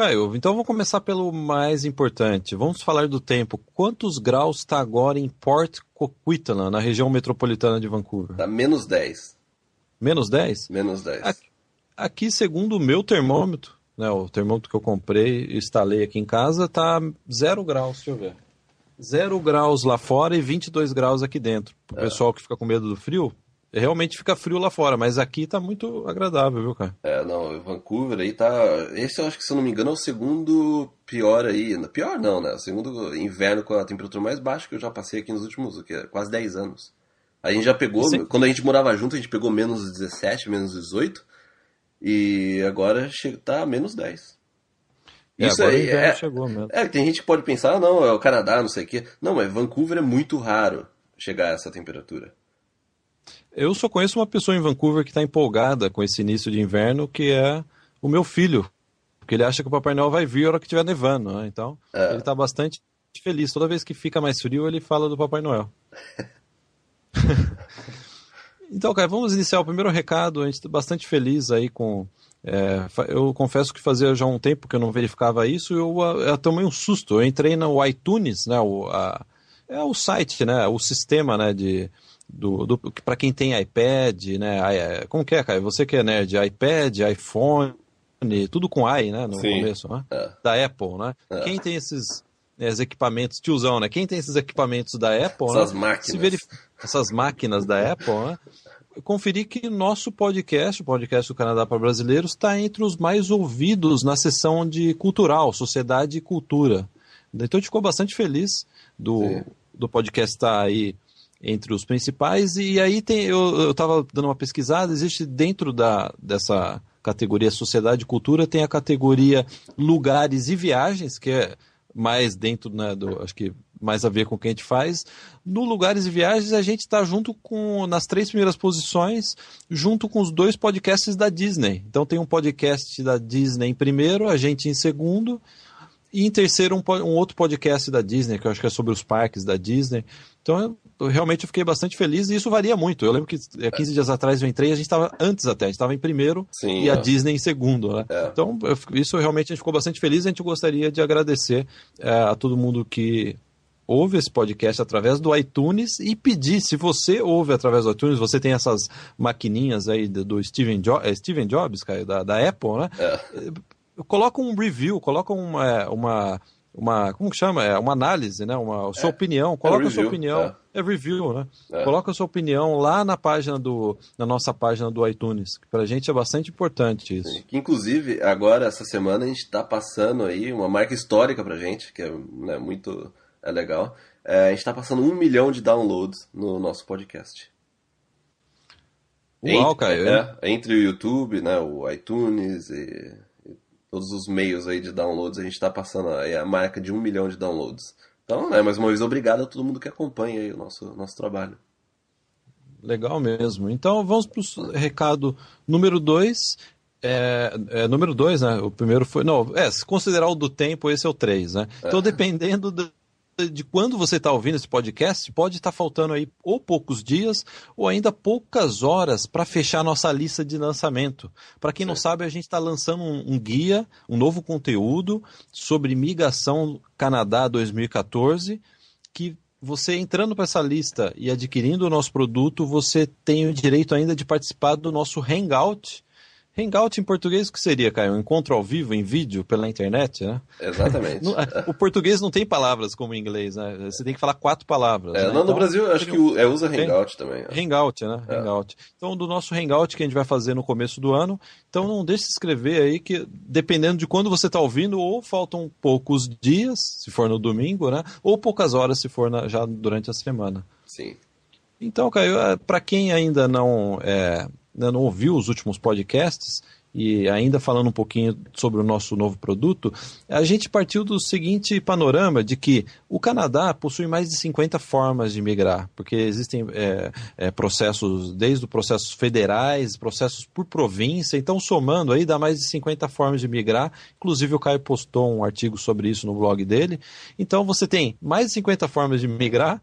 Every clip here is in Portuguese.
Caio, então vamos começar pelo mais importante. Vamos falar do tempo. Quantos graus está agora em Port Coquitlam, na região metropolitana de Vancouver? Tá menos 10. Menos 10? Menos 10. Aqui, aqui, segundo o meu termômetro, né, o termômetro que eu comprei e instalei aqui em casa, tá zero graus, deixa eu ver. Zero graus lá fora e 22 graus aqui dentro. O é. pessoal que fica com medo do frio, realmente fica frio lá fora, mas aqui tá muito agradável, viu, cara? É, não, Vancouver aí tá. Esse eu acho que, se eu não me engano, é o segundo pior aí. Pior não, né? O segundo inverno com a temperatura mais baixa que eu já passei aqui nos últimos que é quase 10 anos. A gente já pegou, Sim. quando a gente morava junto, a gente pegou menos 17, menos 18. E agora tá menos 10. É, Isso aí é, chegou mesmo. É, tem gente que pode pensar, ah, não, é o Canadá, não sei o quê. Não, mas Vancouver é muito raro chegar a essa temperatura. Eu só conheço uma pessoa em Vancouver que está empolgada com esse início de inverno, que é o meu filho. Porque ele acha que o Papai Noel vai vir a hora que estiver nevando, né? Então, é. ele está bastante feliz. Toda vez que fica mais frio, ele fala do Papai Noel. então, cara, vamos iniciar o primeiro recado. A gente está bastante feliz aí com. É, eu confesso que fazia já um tempo que eu não verificava isso. Eu, eu tomei um susto. Eu entrei no iTunes, né? O, a, é o site, né? O sistema, né? De do, do para quem tem iPad, né? É, como que é, cara? Você que é nerd, iPad, iPhone, tudo com i, né? No Sim. começo, né? É. Da Apple, né? É. Quem tem esses, esses equipamentos, tiozão, né? Quem tem esses equipamentos da Apple, essas né? máquinas, verif... essas máquinas da Apple, né? Conferi que nosso podcast, o podcast do Canadá para Brasileiros, está entre os mais ouvidos na seção de cultural, sociedade e cultura. Então a gente ficou bastante feliz do, do podcast estar tá aí entre os principais. E aí tem, eu estava dando uma pesquisada, existe dentro da, dessa categoria Sociedade e Cultura, tem a categoria Lugares e Viagens, que é mais dentro, né, do, acho que mais a ver com o que a gente faz. No Lugares e Viagens, a gente está junto com, nas três primeiras posições, junto com os dois podcasts da Disney. Então tem um podcast da Disney em primeiro, a gente em segundo, e em terceiro um, um outro podcast da Disney, que eu acho que é sobre os parques da Disney. Então eu, realmente eu fiquei bastante feliz e isso varia muito. Eu lembro que 15 é, dias atrás eu entrei, a gente estava antes até, a gente estava em primeiro Sim, e é. a Disney em segundo, né? É. Então eu, isso realmente a gente ficou bastante feliz. A gente gostaria de agradecer é, a todo mundo que ouve esse podcast através do iTunes e pedir, se você ouve através do iTunes, você tem essas maquininhas aí do Steven, jo é Steven Jobs, cara, da, da Apple, né? É. Coloca um review, coloca uma, uma uma como que chama? É uma análise, né? Uma sua é, opinião. Coloca é a sua opinião. É. review, né? É. Coloca a sua opinião lá na página do na nossa página do iTunes. Que pra gente é bastante importante isso. Sim. Inclusive, agora essa semana a gente está passando aí uma marca histórica pra gente, que é né, muito é legal. É, a gente está passando um milhão de downloads no nosso podcast. Uau, entre, Caio. É, entre o YouTube, né, o iTunes e todos os meios aí de downloads, a gente está passando a, a marca de um milhão de downloads. Então, né, mais uma vez, obrigado a todo mundo que acompanha aí o nosso, nosso trabalho. Legal mesmo. Então, vamos para o recado número dois. É, é, número dois, né? O primeiro foi. Não, é, se considerar o do tempo, esse é o três, né? Então, é. dependendo do, de quando você está ouvindo esse podcast, pode estar tá faltando aí ou poucos dias ou ainda poucas horas para fechar nossa lista de lançamento. Para quem não sabe, a gente está lançando um, um, guia, um novo conteúdo sobre migração Canadá 2014, que você entrando para essa lista e adquirindo o nosso produto, você tem o direito ainda de participar do nosso Hangout, Hangout em português o que seria, Caio? Um encontro ao vivo em vídeo pela internet, né? Exatamente. o português não tem palavras como o inglês, né? Você tem que falar quatro palavras. É, né? não, então, no Brasil acho que é, usa Hangout também. É. Hangout, né? É. Hangout. Então, do nosso Hangout que a gente vai fazer no começo do ano. Então, não deixe de se inscrever aí que, dependendo de quando você está ouvindo, ou faltam poucos dias, se for no domingo, né? Ou poucas horas, se for na, já durante a semana. Sim. Então, Caio, é, para quem ainda não é, né, não ouviu os últimos podcasts, e ainda falando um pouquinho sobre o nosso novo produto, a gente partiu do seguinte panorama de que o Canadá possui mais de 50 formas de migrar, porque existem é, é, processos, desde os processos federais, processos por província, então somando aí dá mais de 50 formas de migrar, inclusive o Caio postou um artigo sobre isso no blog dele, então você tem mais de 50 formas de migrar,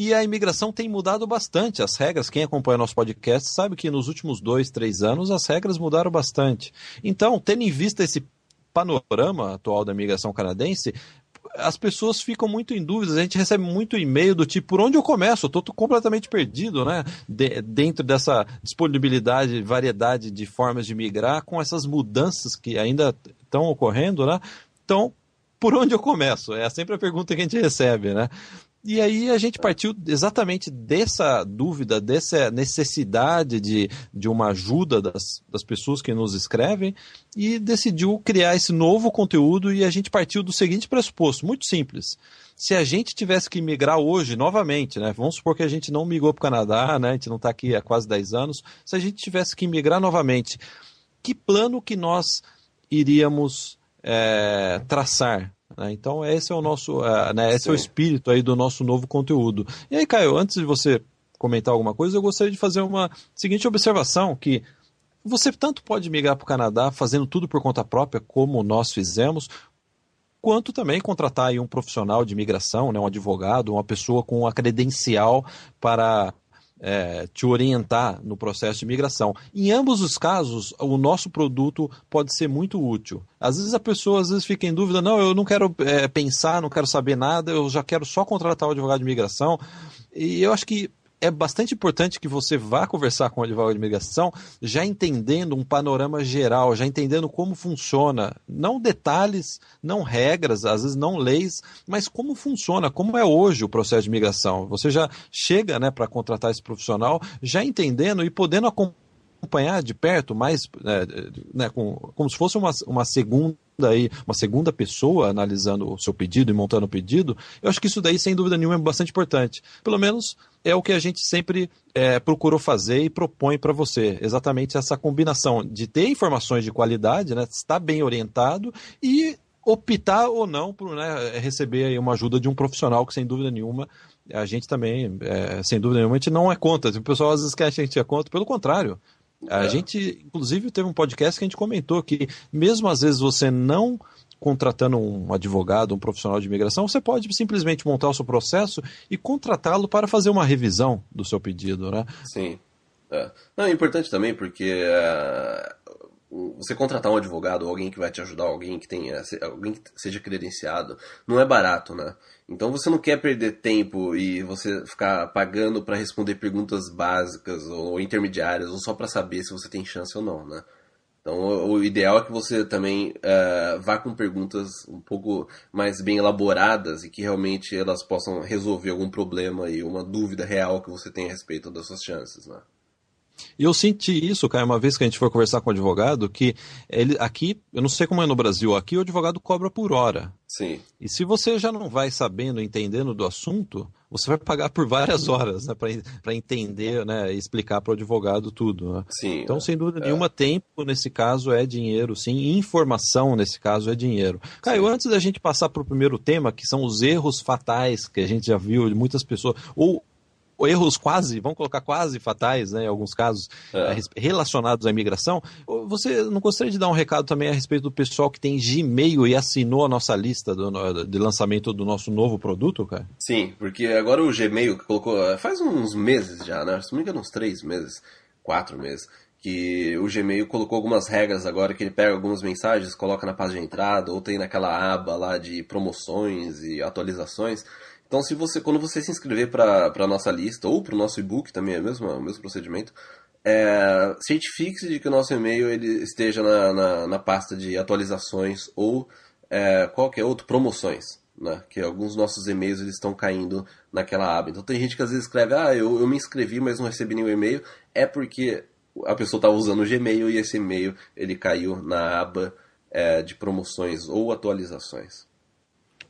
e a imigração tem mudado bastante. As regras, quem acompanha nosso podcast sabe que nos últimos dois, três anos as regras mudaram bastante. Então, tendo em vista esse panorama atual da imigração canadense, as pessoas ficam muito em dúvidas. A gente recebe muito e-mail do tipo: por onde eu começo? Eu estou completamente perdido, né? De, dentro dessa disponibilidade, variedade de formas de migrar, com essas mudanças que ainda estão ocorrendo, né? Então, por onde eu começo? É sempre a pergunta que a gente recebe, né? E aí a gente partiu exatamente dessa dúvida, dessa necessidade de, de uma ajuda das, das pessoas que nos escrevem e decidiu criar esse novo conteúdo e a gente partiu do seguinte pressuposto, muito simples. Se a gente tivesse que migrar hoje, novamente, né? Vamos supor que a gente não migrou para o Canadá, né? A gente não está aqui há quase 10 anos. Se a gente tivesse que migrar novamente, que plano que nós iríamos é, traçar né? Então esse é o nosso, uh, né, esse Sim. é o espírito aí do nosso novo conteúdo. E aí, Caio, antes de você comentar alguma coisa, eu gostaria de fazer uma seguinte observação que você tanto pode migrar para o Canadá fazendo tudo por conta própria, como nós fizemos, quanto também contratar um profissional de imigração, né, um advogado, uma pessoa com a credencial para é, te orientar no processo de migração. Em ambos os casos, o nosso produto pode ser muito útil. Às vezes a pessoa às vezes fica em dúvida, não, eu não quero é, pensar, não quero saber nada, eu já quero só contratar o advogado de migração. E eu acho que é bastante importante que você vá conversar com o advogado de imigração já entendendo um panorama geral, já entendendo como funciona, não detalhes, não regras, às vezes não leis, mas como funciona, como é hoje o processo de imigração. Você já chega né, para contratar esse profissional já entendendo e podendo acompanhar de perto, mais é, né, com, como se fosse uma, uma segunda aí uma segunda pessoa analisando o seu pedido e montando o pedido, eu acho que isso daí, sem dúvida nenhuma, é bastante importante. Pelo menos é o que a gente sempre é, procurou fazer e propõe para você. Exatamente essa combinação de ter informações de qualidade, né, estar bem orientado e optar ou não por né, receber uma ajuda de um profissional que, sem dúvida nenhuma, a gente também, é, sem dúvida nenhuma, a gente não é contra. O pessoal às vezes quer que a gente é contra, pelo contrário. A é. gente, inclusive, teve um podcast que a gente comentou que, mesmo às vezes você não contratando um advogado, um profissional de imigração, você pode simplesmente montar o seu processo e contratá-lo para fazer uma revisão do seu pedido, né? Sim. É, Não, é importante também porque uh, você contratar um advogado ou alguém que vai te ajudar, alguém que tenha, alguém que seja credenciado, não é barato, né? Então você não quer perder tempo e você ficar pagando para responder perguntas básicas ou intermediárias ou só para saber se você tem chance ou não, né? Então o ideal é que você também uh, vá com perguntas um pouco mais bem elaboradas e que realmente elas possam resolver algum problema e uma dúvida real que você tem a respeito das suas chances, né? E eu senti isso, cara, uma vez que a gente foi conversar com o advogado, que ele aqui, eu não sei como é no Brasil, aqui o advogado cobra por hora. Sim. E se você já não vai sabendo, entendendo do assunto, você vai pagar por várias horas, né, para entender, né, explicar para o advogado tudo. Né? Sim. Então, sem dúvida é. nenhuma, tempo nesse caso é dinheiro, sim, informação nesse caso é dinheiro. Caio, sim. antes da gente passar para o primeiro tema, que são os erros fatais que a gente já viu de muitas pessoas, ou erros quase, vamos colocar quase fatais, né, em alguns casos, é. relacionados à imigração. Você não gostaria de dar um recado também a respeito do pessoal que tem Gmail e assinou a nossa lista do, de lançamento do nosso novo produto, cara? Sim, porque agora o Gmail colocou, é, faz uns meses já, né? Se não me engano, uns três meses, quatro meses, que o Gmail colocou algumas regras agora que ele pega algumas mensagens, coloca na página de entrada, ou tem naquela aba lá de promoções e atualizações. Então, se você, quando você se inscrever para a nossa lista ou para o nosso e-book, também é o mesmo, o mesmo procedimento, é, certifique-se de que o nosso e-mail ele esteja na, na, na pasta de atualizações ou é, qualquer outro, promoções. Né? Que alguns nossos e-mails eles estão caindo naquela aba. Então tem gente que às vezes escreve, ah, eu, eu me inscrevi, mas não recebi nenhum e-mail. É porque a pessoa está usando o Gmail e esse e-mail ele caiu na aba é, de promoções ou atualizações.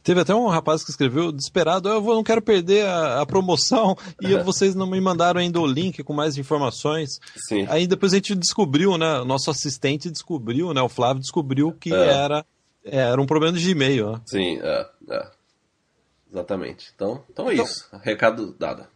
Teve até um rapaz que escreveu desesperado: eu não quero perder a, a promoção e vocês não me mandaram ainda o link com mais informações. Sim. Aí depois a gente descobriu, né? O nosso assistente descobriu, né? O Flávio descobriu que É. era, era um problema de e-mail. Sim, é, é. Exatamente. Então, então é Então- isso. Recado dado.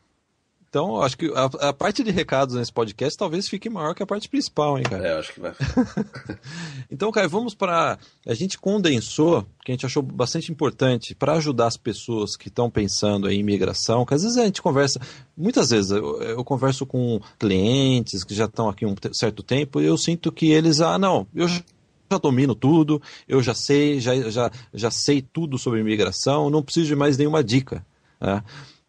Então, acho que a, a parte de recados nesse podcast talvez fique maior que a parte principal, hein, cara? É, acho que vai. Então, Caio, vamos para. A gente condensou, que a gente achou bastante importante, para ajudar as pessoas que estão pensando em imigração, que às vezes a gente conversa, muitas vezes eu, eu converso com clientes que já estão aqui um certo tempo e eu sinto que eles, ah, não, eu já já domino tudo, eu já sei, já, já, já sei tudo sobre imigração, não preciso de mais nenhuma dica. né?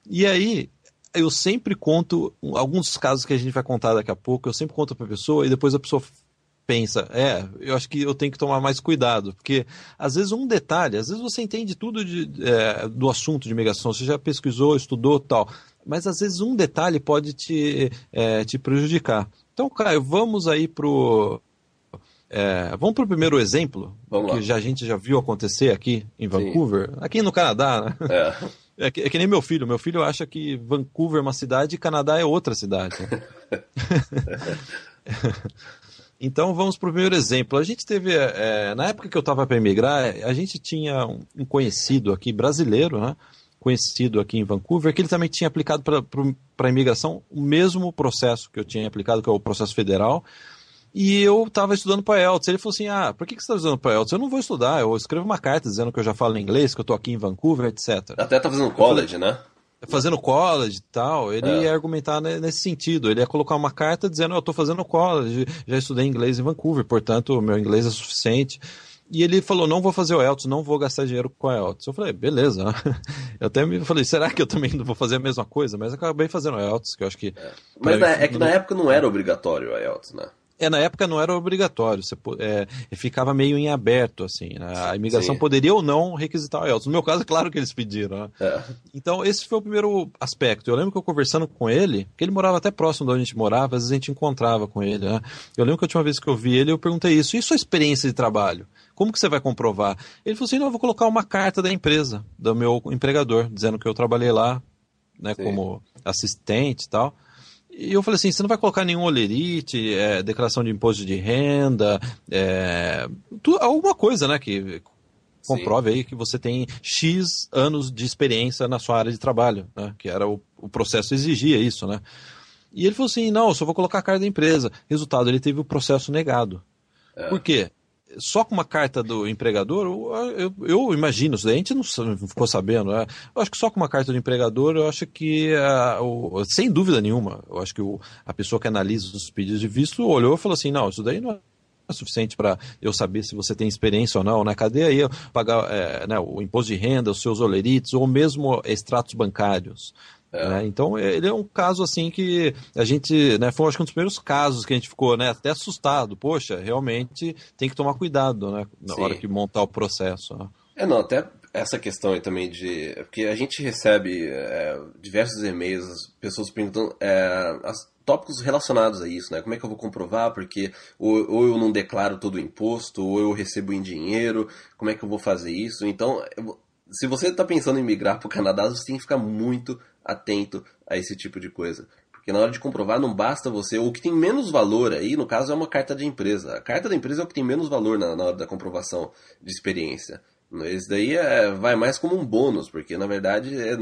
E aí, eu sempre conto, alguns dos casos que a gente vai contar daqui a pouco, eu sempre conto para a pessoa e depois a pessoa pensa, é, eu acho que eu tenho que tomar mais cuidado, porque às vezes um detalhe, às vezes você entende tudo de, é, do assunto de imigração, você já pesquisou, estudou tal, mas às vezes um detalhe pode te, é, te prejudicar. Então, Caio, vamos aí pro. é, vamos para o primeiro exemplo, Vamos que lá. já, a gente já viu acontecer aqui em Vancouver, aqui no Canadá, né? É. É que, é que nem meu filho. Meu filho acha que Vancouver é uma cidade e Canadá é outra cidade. então vamos para o primeiro exemplo. A gente teve, é, na época que eu estava para emigrar, a gente tinha um um conhecido aqui, brasileiro, né? conhecido aqui em Vancouver, que ele também tinha aplicado para a imigração o mesmo processo que eu tinha aplicado, que é o processo federal. E eu estava estudando para IELTS. Ele falou assim: Ah, por que, que você está estudando para IELTS? Eu não vou estudar, eu escrevo uma carta dizendo que eu já falo inglês, que eu estou aqui em Vancouver, etc Até tá fazendo college, né? fazendo college e tal, ele É. ia argumentar ne- nesse sentido. Ele ia colocar uma carta dizendo: Eu estou fazendo college, já estudei inglês em Vancouver, portanto, meu inglês é suficiente. E ele falou: Não vou fazer o IELTS, não vou gastar dinheiro com o IELTS. Eu falei: Beleza. Eu até me falei: Será que eu também não vou fazer a mesma coisa? Mas acabei fazendo o IELTS, que eu acho que. Mas pra- na- é que na época não era obrigatório o IELTS, né? É, na época não era obrigatório, você, é, ficava meio em aberto, assim. né? A imigração Sim. poderia ou não requisitar o IELTS. No meu caso, é claro que eles pediram. né? É. Então, esse foi o primeiro aspecto. Eu lembro que eu conversando com ele, que ele morava até próximo de onde a gente morava, às vezes a gente encontrava com ele. Né? Eu lembro que a última vez que eu vi ele, eu perguntei isso. E sua experiência de trabalho? Como que você vai comprovar? Ele falou assim, não, eu vou colocar uma carta da empresa, do meu empregador, dizendo que eu trabalhei lá, né, Sim. como assistente e tal. E eu falei assim, você não vai colocar nenhum olerite, é, declaração de imposto de renda, é, tu- alguma coisa, né, que comprove aí que você tem X anos de experiência na sua área de trabalho, né? Que era o, o processo exigia isso, né? E ele falou assim, não, eu só vou colocar a carta da empresa. Resultado, ele teve o processo negado. É. Por quê? Só com uma carta do empregador, eu, eu- imagino, a gente não, ficou sabendo. né? Eu acho que só com uma carta do empregador, eu acho que, ah, o- sem dúvida nenhuma, eu acho que o- a pessoa que analisa os pedidos de visto olhou e falou assim: não, isso daí não é suficiente para eu saber se você tem experiência ou não, né? Cadê aí pagar é, né, o imposto de renda, os seus olerites, ou mesmo extratos bancários? É. né? Então, ele é um caso assim que a gente, né, foi acho que um dos primeiros casos que a gente ficou né, até assustado. Poxa, realmente tem que tomar cuidado né, na Sim. hora que montar o processo. né? É, não, até essa questão aí também de. Porque a gente recebe é, diversos e-mails, as pessoas perguntando é, as, tópicos relacionados a isso, né? Como é que eu vou comprovar? Porque ou, ou eu não declaro todo o imposto, ou eu recebo em dinheiro, como é que eu vou fazer isso? Então, se você está pensando em migrar para o Canadá, você tem que ficar muito atento a esse tipo de coisa. Porque na hora de comprovar, não basta você. O que tem menos valor aí, no caso, é uma carta de empresa. A carta da empresa é o que tem menos valor na, na hora da comprovação de experiência. Esse daí é, vai mais como um bônus, porque na verdade é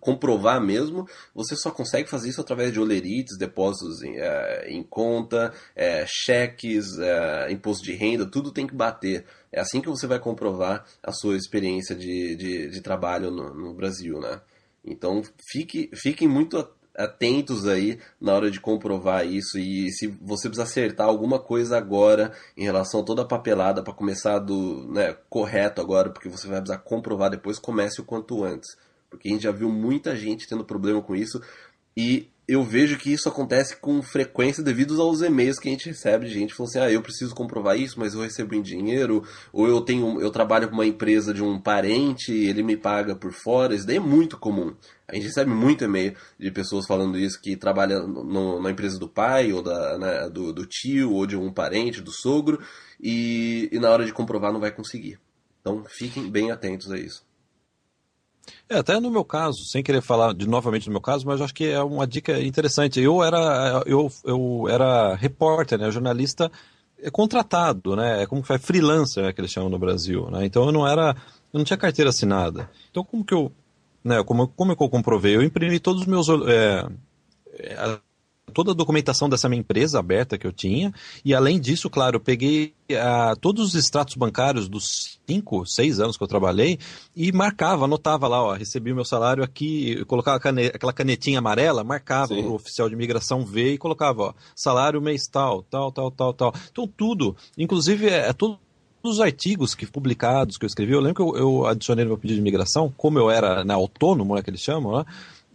comprovar mesmo, você só consegue fazer isso através de olerites, depósitos em, é, em conta, é, cheques, é, imposto de renda, tudo tem que bater. É assim que você vai comprovar a sua experiência de, de, de trabalho no, no Brasil, né? Então fique, fiquem muito atentos aí na hora de comprovar isso e se você precisa acertar alguma coisa agora em relação a toda a papelada para começar do né, correto agora, porque você vai precisar comprovar depois, comece o quanto antes. Porque a gente já viu muita gente tendo problema com isso e eu vejo que isso acontece com frequência devido aos e-mails que a gente recebe de gente falando assim, ah, eu preciso comprovar isso, mas eu recebo em dinheiro, ou eu tenho, eu trabalho com uma empresa de um parente, ele me paga por fora, isso daí é muito comum. A gente recebe muito e-mail de pessoas falando isso, que trabalham no- na empresa do pai, ou da, né, do, do tio, ou de um parente, do sogro, e, e na hora de comprovar não vai conseguir. Então fiquem bem atentos a isso. É, até no meu caso, sem querer falar de novamente no meu caso, mas acho que é uma dica interessante. Eu era, eu, eu era repórter, né, jornalista contratado, né, é como que faz freelancer, né, que eles chamam no Brasil, né, então eu não era, eu não tinha carteira assinada. Então como que eu, né, como, como é que eu comprovei? Eu imprimi todos os meus, é, toda a documentação dessa minha empresa aberta que eu tinha, e além disso, claro, eu peguei uh, todos os extratos bancários dos cinco, seis anos que eu trabalhei e marcava, anotava lá, ó, recebi o meu salário aqui, colocava cane aquela canetinha amarela, marcava o oficial de imigração ver e colocava, ó, salário mês tal, tal, tal, tal, tal. Então tudo, inclusive é, é tudo os artigos que publicados que eu escrevi, eu lembro que eu, eu adicionei no meu pedido de imigração, como eu era né, autônomo, né, que eles chamam, né,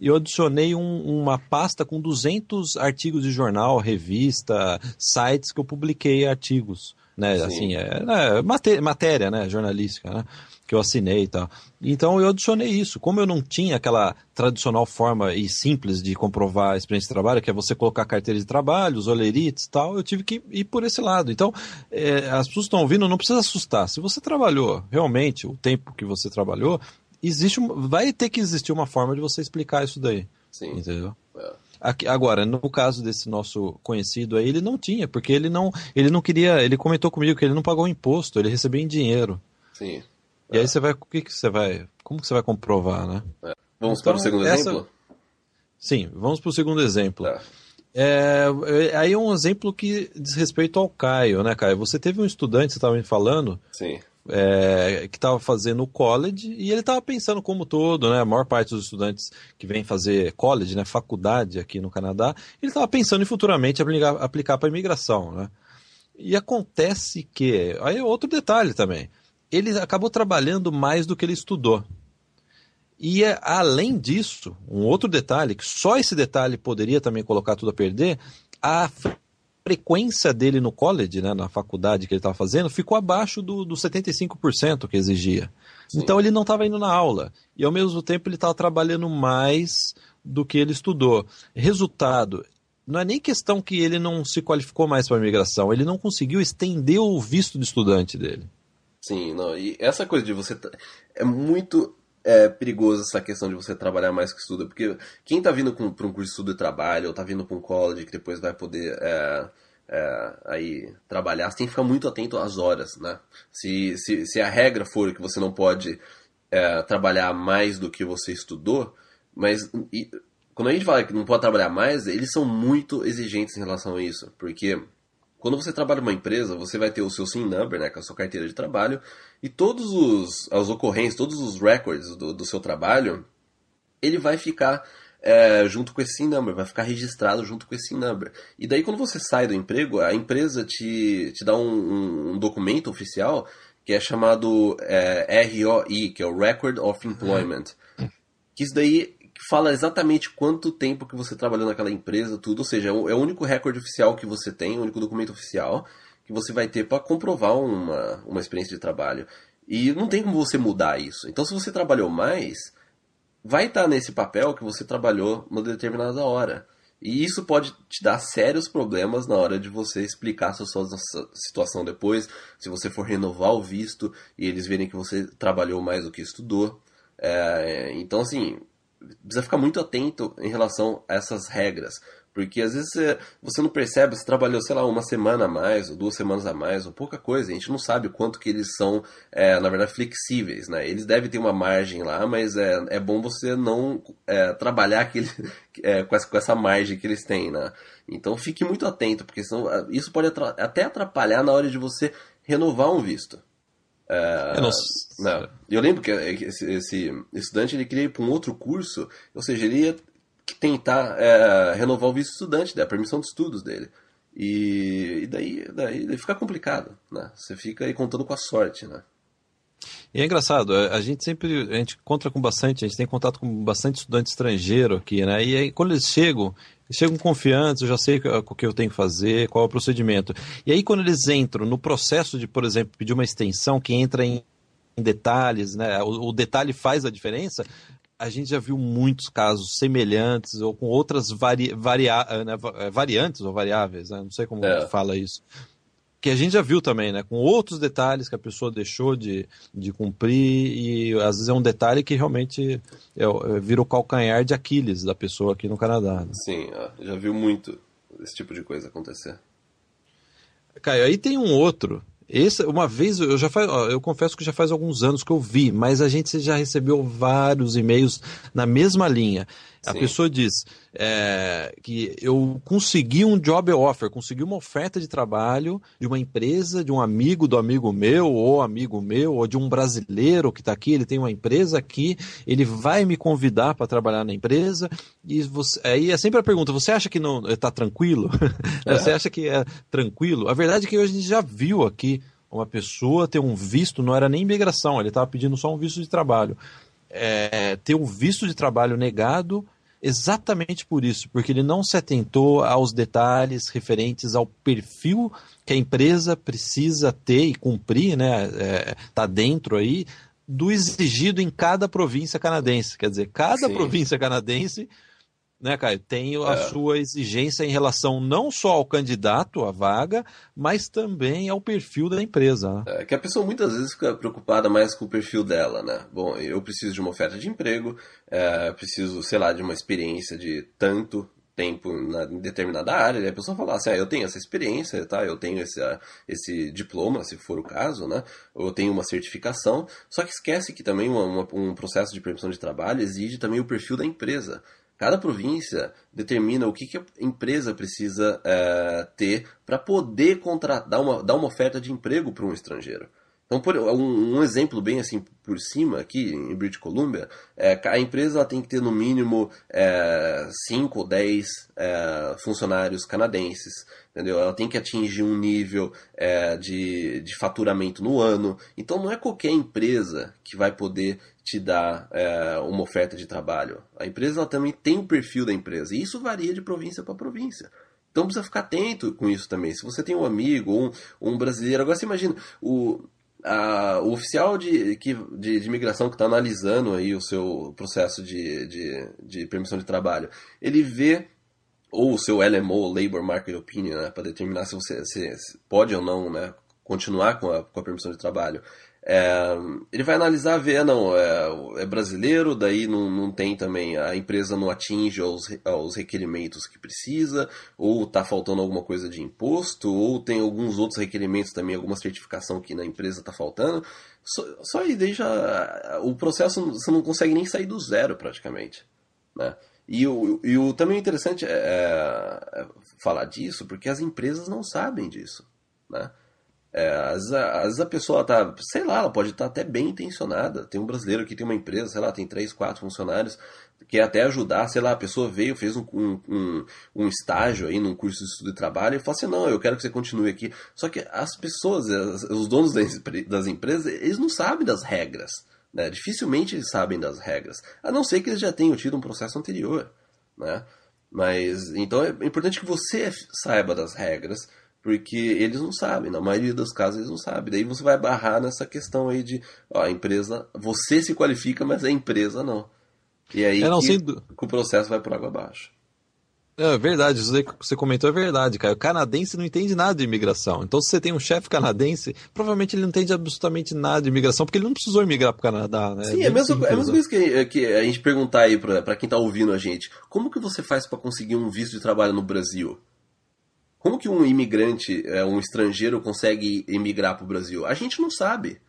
e eu adicionei um, uma pasta com 200 artigos de jornal, revista, sites que eu publiquei artigos, né? Sim. Assim, é, é matéria, matéria, né? Jornalística, né? Que eu assinei e tal. Então eu adicionei isso. Como eu não tinha aquela tradicional forma e simples de comprovar a experiência de trabalho, que é você colocar carteira de trabalho, os olerites e tal, eu tive que ir por esse lado. Então, é, as pessoas estão ouvindo, não precisa assustar. Se você trabalhou realmente o tempo que você trabalhou, existe vai ter que existir uma forma de você explicar isso daí. Sim. Entendeu? É. Aqui, agora, no caso desse nosso conhecido aí, ele não tinha, porque ele não, ele não queria, ele comentou comigo que ele não pagou imposto, ele recebia em dinheiro. Sim. E é. aí você vai, o que, que você vai, como que você vai comprovar, né? É. Vamos então, para o segundo essa... exemplo? Sim, vamos para o segundo exemplo. É. É, é, aí é um exemplo que diz respeito ao Caio, né, Caio? Você teve um estudante, você estava me falando, Sim é, que estava fazendo o college e ele estava pensando como todo, né? A maior parte dos estudantes que vem fazer college, né, faculdade aqui no Canadá, ele estava pensando em futuramente aplicar, aplicar para imigração, né? E acontece que, aí é outro detalhe também, ele acabou trabalhando mais do que ele estudou. E é, além disso, um outro detalhe, que só esse detalhe poderia também colocar tudo a perder, a frequência dele no college, né, na faculdade que ele estava fazendo, ficou abaixo do, do 75% que exigia. Sim. Então ele não estava indo na aula. E ao mesmo tempo ele estava trabalhando mais do que ele estudou. Resultado, não é nem questão que ele não se qualificou mais para a imigração, ele não conseguiu estender o visto de estudante dele. Sim, não, e essa coisa de você. É muito é perigoso essa questão de você trabalhar mais que estuda, porque quem está vindo para um curso de estudo e trabalho, ou está vindo para um college que depois vai poder é, é, aí trabalhar, você tem que ficar muito atento às horas, né? Se, se, se a regra for que você não pode é, trabalhar mais do que você estudou, mas e, quando a gente fala que não pode trabalhar mais, eles são muito exigentes em relação a isso, porque quando você trabalha numa empresa, você vai ter o seu SIN number, né, com a sua carteira de trabalho, e todos os as ocorrências, todos os records do, do seu trabalho, ele vai ficar é, junto com esse SIN number, vai ficar registrado junto com esse SIN number. E daí quando você sai do emprego, a empresa te, te dá um, um, um documento oficial que é chamado é, ROI, que é o Record of Employment. Que isso daí fala exatamente quanto tempo que você trabalhou naquela empresa, tudo. Ou seja, é o, é único recorde oficial que você tem, o único documento oficial que você vai ter para comprovar uma, uma experiência de trabalho. E não tem como você mudar isso. Então, se você trabalhou mais, vai estar tá nesse papel que você trabalhou uma determinada hora. E isso pode te dar sérios problemas na hora de você explicar a sua situação depois, se você for renovar o visto e eles verem que você trabalhou mais do que estudou. É, então, assim, precisa ficar muito atento em relação a essas regras. Porque às vezes você, não percebe, você trabalhou, sei lá, uma semana a mais, ou duas semanas a mais, ou pouca coisa. A gente não sabe o quanto que eles são, é, na verdade, flexíveis, né? Eles devem ter uma margem lá, mas é, é bom você não é, trabalhar aquele, é, com, essa, com essa margem que eles têm, né? Então fique muito atento, porque senão, isso pode até atrapalhar na hora de você renovar um visto. É, eu, não... Não. eu lembro que esse, esse, estudante ele queria ir para um outro curso, ou seja, ele ia tentar é, renovar o visto estudante, né, a permissão de estudos dele. E, e daí, daí, daí, fica complicado, né? Você fica aí contando com a sorte, né? E é engraçado, a gente sempre a gente encontra com bastante, a gente tem contato com bastante estudante estrangeiro aqui, né? E aí quando eles chegam, chegam confiantes, eu já sei o que eu tenho que fazer, qual é o procedimento. E aí, quando eles entram no processo de, por exemplo, pedir uma extensão que entra em, detalhes, né? O, o, detalhe faz a diferença. A gente já viu muitos casos semelhantes ou com outras vari, varia, né, variantes ou variáveis, né? não sei como é. fala isso. Que a gente já viu também, né? Com outros detalhes que a pessoa deixou de, de cumprir e às vezes é um detalhe que realmente é, é, vira o calcanhar de Aquiles da pessoa aqui no Canadá. Né? Sim, já viu muito esse tipo de coisa acontecer. Caio, aí tem um outro esse, uma vez, eu já faz, eu confesso que já faz alguns anos que eu vi, mas a gente já recebeu vários e-mails na mesma linha. A pessoa diz é, que eu consegui um job offer, consegui uma oferta de trabalho de uma empresa, de um amigo do amigo meu, ou amigo meu, ou de um brasileiro que está aqui, ele tem uma empresa aqui, ele vai me convidar para trabalhar na empresa, e você, aí é sempre a pergunta, você acha que não está tranquilo? É. Você acha que é tranquilo? A verdade é que hoje a gente já viu aqui uma pessoa ter um visto, não era nem imigração, ele estava pedindo só um visto de trabalho. É, ter um visto de trabalho negado exatamente por isso, porque ele não se atentou aos detalhes referentes ao perfil que a empresa precisa ter e cumprir, né? É, tá dentro aí do exigido em cada província canadense. Quer dizer, cada Sim. província canadense né, Caio, tem a é. sua exigência em relação não só ao candidato à vaga, mas também ao perfil da empresa. Né? É que a pessoa muitas vezes fica preocupada mais com o perfil dela, né? Bom, eu preciso de uma oferta de emprego, é, preciso, sei lá, de uma experiência de tanto tempo na, em determinada área, e a pessoa fala assim, ah, eu tenho essa experiência, tá? Eu tenho esse, esse diploma, se for o caso, né? Eu tenho uma certificação, só que esquece que também uma, uma, um processo de permissão de trabalho exige também o perfil da empresa. Cada província determina o que, que a empresa precisa é, ter para poder contratar, dar uma, dar uma oferta de emprego para um estrangeiro. Então, por, um, um, exemplo bem assim por cima, aqui em British Columbia, é, a empresa tem que ter no mínimo 5 é, ou 10 é, funcionários canadenses, entendeu? Ela tem que atingir um nível é, de, de faturamento no ano. Então, não é qualquer empresa que vai poder te dar é, uma oferta de trabalho. A empresa também tem o perfil da empresa, e isso varia de província para província. Então precisa ficar atento com isso também. Se você tem um amigo ou um, um brasileiro, agora você imagina, o, a, o oficial de, de, de imigração que está analisando aí o seu processo de, de, de permissão de trabalho, ele vê ou o seu LMO, Labor Market Opinion, né, para determinar se você se pode ou não né, continuar com a, com a permissão de trabalho. É, ele vai analisar, ver, não, é, é, brasileiro, daí não, não tem também, a empresa não atinge aos, aos requerimentos que precisa, ou está faltando alguma coisa de imposto, ou tem alguns outros requerimentos também, alguma certificação que na empresa está faltando. Só, só aí já, o processo você não consegue nem sair do zero praticamente, né? E o, e o também interessante é, é falar disso, porque as empresas não sabem disso, né? É, às, às vezes a pessoa tá, sei lá, ela pode estar tá até bem intencionada. Tem um brasileiro que tem uma empresa, sei lá, tem três, quatro funcionários, quer até ajudar, sei lá, a pessoa veio, fez um, um, um, estágio aí num curso de estudo e trabalho e fala assim, não, eu quero que você continue aqui. Só que as pessoas, os donos das empresas, eles não sabem das regras. Né? Dificilmente eles sabem das regras, a não ser que eles já tenham tido um processo anterior. Né? Mas então é importante que você saiba das regras porque eles não sabem, na maioria dos casos eles não sabem. Daí você vai barrar nessa questão aí de, ó, a empresa, você se qualifica, mas a empresa não. E aí é, não, que, que, o processo vai por água abaixo. É verdade, isso aí que você comentou é verdade, cara. O canadense não entende nada de imigração. Então, se você tem um chefe canadense, provavelmente ele não entende absolutamente nada de imigração, porque ele não precisou imigrar para o Canadá, né? Sim, é, é, mesmo, é a mesma coisa que, que, a gente perguntar aí para quem está ouvindo a gente: como que você faz para conseguir um visto de trabalho no Brasil? Como que um imigrante, é, um estrangeiro consegue emigrar para o Brasil? A gente não sabe,